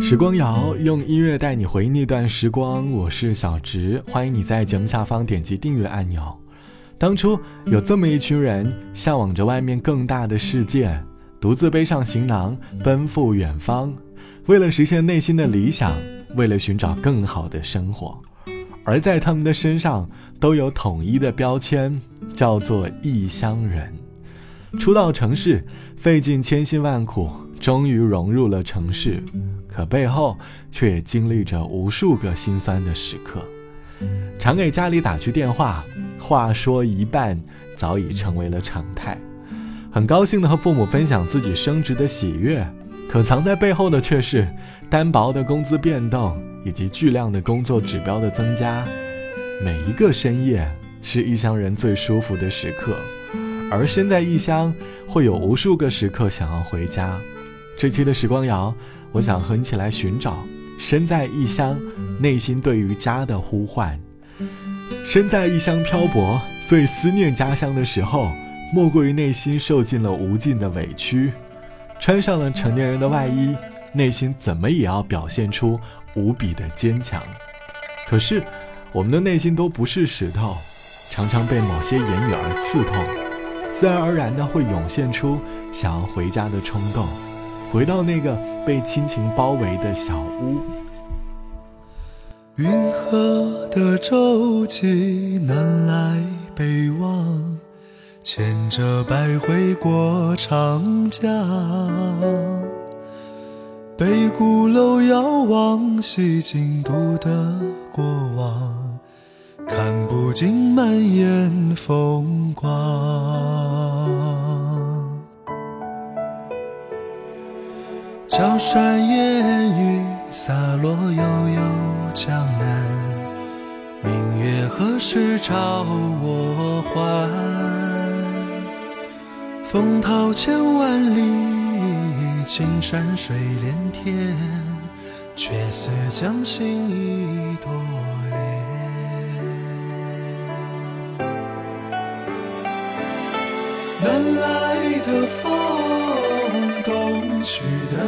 时光谣用音乐带你回忆那段时光，我是小植，欢迎你在节目下方点击订阅按钮。当初有这么一群人，向往着外面更大的世界，独自背上行囊奔赴远方，为了实现内心的理想，为了寻找更好的生活，而在他们的身上都有统一的标签，叫做异乡人。初到城市，费尽千辛万苦，终于融入了城市。可背后却也经历着无数个心酸的时刻，常给家里打去电话，话说一半早已成为了常态。很高兴的和父母分享自己升职的喜悦，可藏在背后的却是单薄的工资变动以及巨量的工作指标的增加。每一个深夜是异乡人最舒服的时刻，而身在异乡会有无数个时刻想要回家。这期的时光谣。我想和你一起来寻找身在异乡，内心对于家的呼唤。身在异乡漂泊，最思念家乡的时候，莫过于内心受尽了无尽的委屈。穿上了成年人的外衣，内心怎么也要表现出无比的坚强。可是，我们的内心都不是石头，常常被某些言语而刺痛，自然而然的会涌现出想要回家的冲动。回到那个被亲情包围的小屋。云河的舟楫南来北往，牵着百回过长江。北鼓楼遥望西京都的过往，看不尽满眼风光。江山烟雨洒落悠悠江南，明月何时照我还？风涛千万里，青山水连天，却似将心一朵莲。南来的风，东去的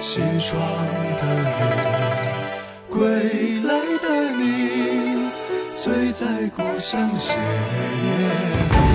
西窗的雨，归来的你，醉在故乡斜月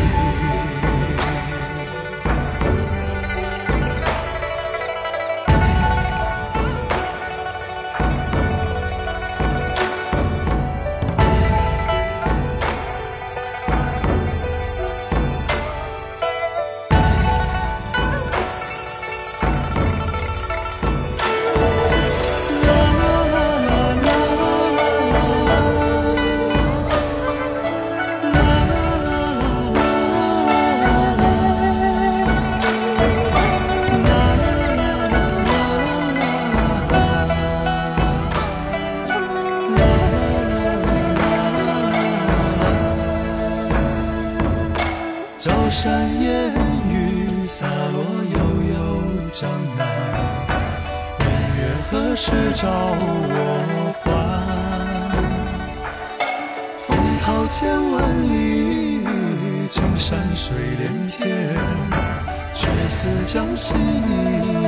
何时照我还？风涛千万里，青山水连天，却似将心一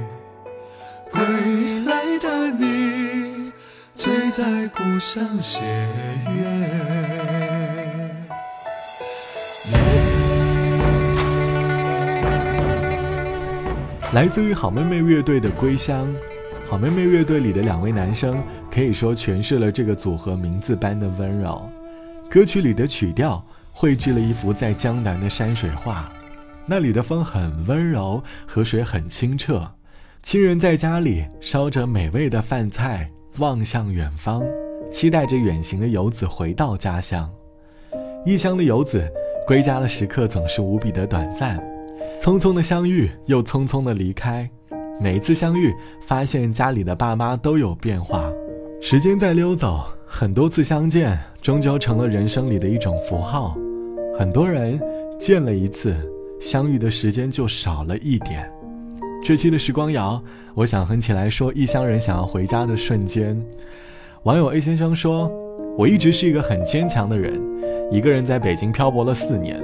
的你，醉在故乡斜月。来自于好妹妹乐队的《归乡》，好妹妹乐队里的两位男生可以说诠释了这个组合名字般的温柔。歌曲里的曲调绘制了一幅在江南的山水画，那里的风很温柔，河水很清澈。亲人在家里烧着美味的饭菜，望向远方，期待着远行的游子回到家乡。异乡的游子归家的时刻总是无比的短暂。匆匆的相遇，又匆匆的离开。每一次相遇，发现家里的爸妈都有变化。时间在溜走，很多次相见，终究成了人生里的一种符号。很多人见了一次，相遇的时间就少了一点。这期的时光谣，我想哼起来说异乡人想要回家的瞬间。网友 A 先生说：“我一直是一个很坚强的人，一个人在北京漂泊了四年。”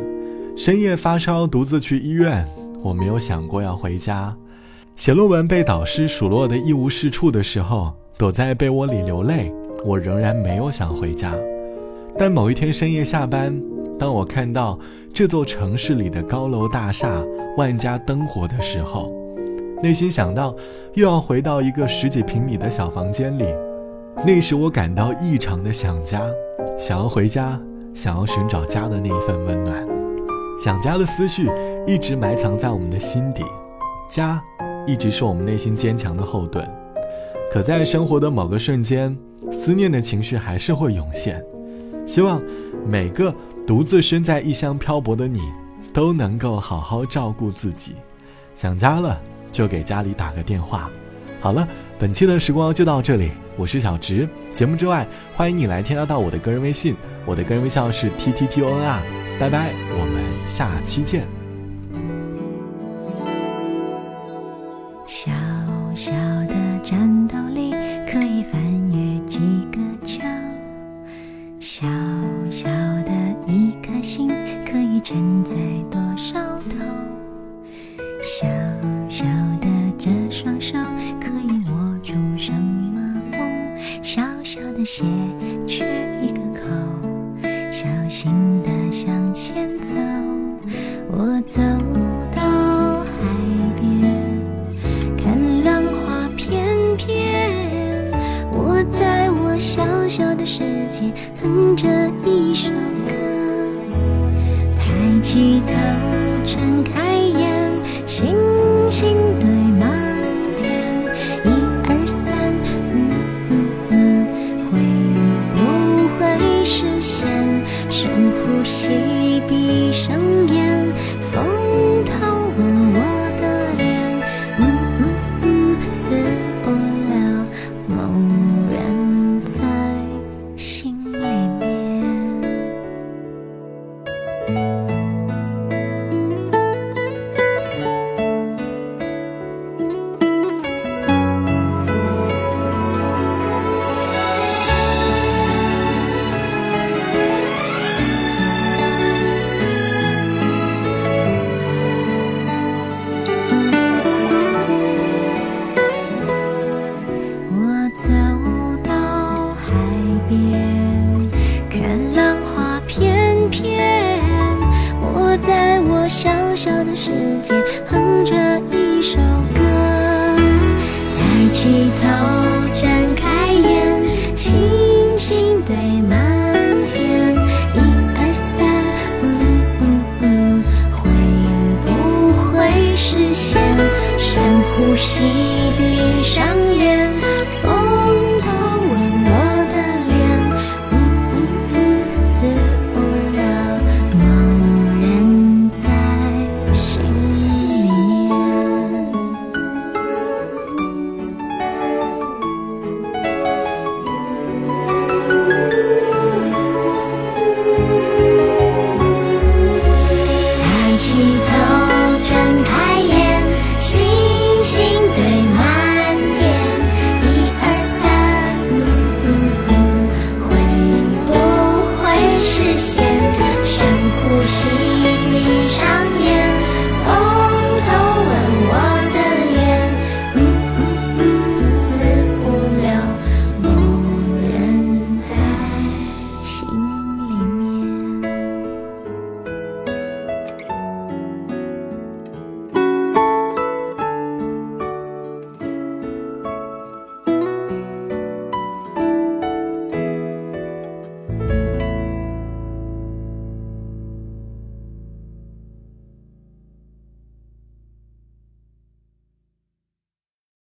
深夜发烧，独自去医院。我没有想过要回家。写论文被导师数落的一无是处的时候，躲在被窝里流泪。我仍然没有想回家。但某一天深夜下班，当我看到这座城市里的高楼大厦、万家灯火的时候，内心想到又要回到一个十几平米的小房间里。那时我感到异常的想家，想要回家，想要寻找家的那一份温暖。想家的思绪一直埋藏在我们的心底，家一直是我们内心坚强的后盾。可在生活的某个瞬间，思念的情绪还是会涌现。希望每个独自身在异乡漂泊的你，都能够好好照顾自己。想家了就给家里打个电话。好了，本期的时光就到这里，我是小植。节目之外，欢迎你来添加到我的个人微信，我的个人微信号是 t t t o n 啊。拜拜，我们下期见。鞋，缺一个口，小心的。向前走，我走到海边，看浪花翩翩。我在我小小的世界哼着一首歌，抬起头，世界哼着一首歌，抬起头，睁开眼，星星堆满天，一二三，呜呜呜，会不会实现？深呼吸。谢谢